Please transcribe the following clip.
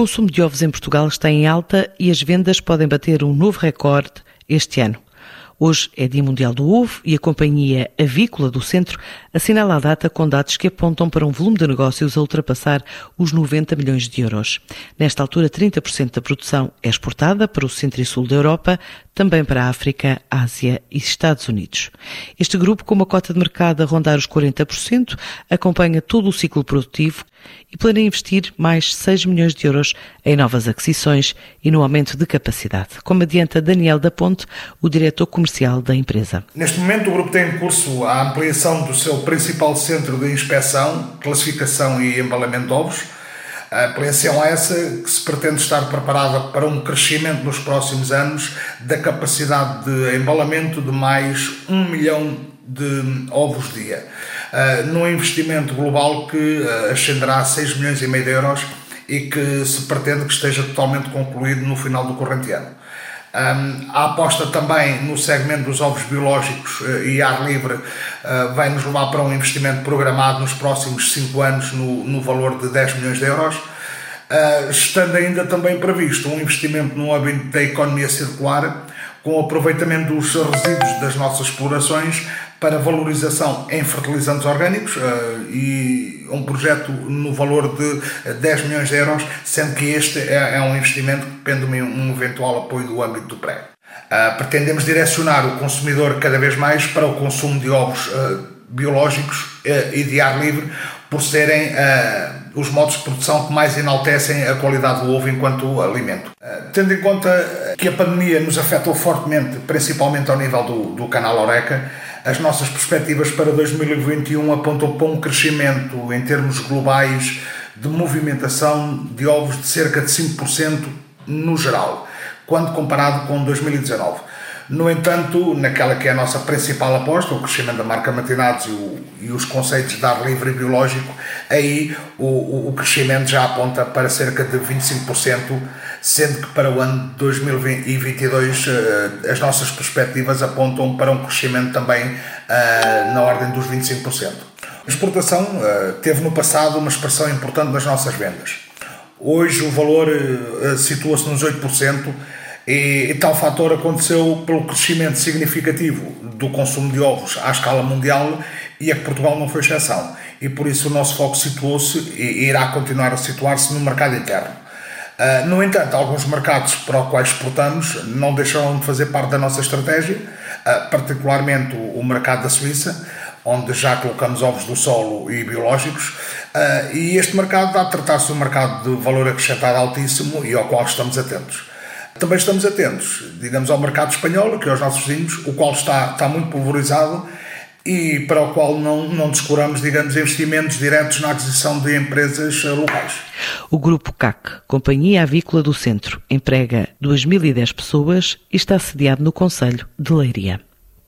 consumo de ovos em Portugal está em alta e as vendas podem bater um novo recorde este ano. Hoje é Dia Mundial do Ovo e a Companhia Avícola do Centro assinala a data com dados que apontam para um volume de negócios a ultrapassar os 90 milhões de euros. Nesta altura, 30% da produção é exportada para o centro e sul da Europa, também para a África, Ásia e Estados Unidos. Este grupo, com uma cota de mercado a rondar os 40%, acompanha todo o ciclo produtivo e planeia investir mais 6 milhões de euros em novas aquisições e no aumento de capacidade, como adianta Daniel da Ponte, o diretor comercial da empresa. Neste momento, o grupo tem em curso a ampliação do seu principal centro de inspeção, classificação e embalamento de ovos. A ampliação é essa que se pretende estar preparada para um crescimento nos próximos anos da capacidade de embalamento de mais 1 milhão de ovos dia uh, num investimento global que uh, ascenderá a 6 milhões e meio de euros e que se pretende que esteja totalmente concluído no final do corrente ano. A aposta também no segmento dos ovos biológicos uh, e ar livre uh, vai nos levar para um investimento programado nos próximos 5 anos no, no valor de 10 milhões de euros, uh, estando ainda também previsto um investimento no âmbito da economia circular com o aproveitamento dos resíduos das nossas explorações para valorização em fertilizantes orgânicos uh, e um projeto no valor de 10 milhões de euros, sendo que este é, é um investimento que depende de um eventual apoio do âmbito do pré. Uh, pretendemos direcionar o consumidor cada vez mais para o consumo de ovos biológicos e de ar livre, por serem os modos de produção que mais enaltecem a qualidade do ovo enquanto alimento. tendo em conta que a pandemia nos afetou fortemente, principalmente ao nível do, do canal Oreca, as nossas perspectivas para 2021 apontam para um crescimento em termos globais de movimentação de ovos de cerca de 5% no geral, quando comparado com 2019. No entanto, naquela que é a nossa principal aposta, o crescimento da marca Matinados e, o, e os conceitos de ar livre e biológico, aí o, o, o crescimento já aponta para cerca de 25%, sendo que para o ano de 2022 eh, as nossas perspectivas apontam para um crescimento também eh, na ordem dos 25%. A exportação eh, teve no passado uma expressão importante nas nossas vendas. Hoje o valor situa-se nos 8%, e, e, tal fator aconteceu pelo crescimento significativo do consumo de ovos à escala mundial e a que Portugal não foi exceção. E por isso o nosso foco situou-se e irá continuar a situar-se no mercado interno. Uh, no entanto, alguns mercados para os quais exportamos não deixaram de fazer parte da nossa estratégia, uh, particularmente o, o, mercado da Suíça, onde já colocamos ovos do solo e biológicos, uh, e este mercado a tratar-se de um mercado de valor acrescentado altíssimo e ao qual estamos atentos. Também estamos atentos, digamos, ao mercado espanhol, que é os nossos vizinhos, o qual está, está muito pulverizado e para o qual não, não descuramos, digamos, investimentos diretos na aquisição de empresas locais. O Grupo CAC, Companhia Avícola do Centro, emprega 2.010 pessoas e está sediado no Conselho de Leiria.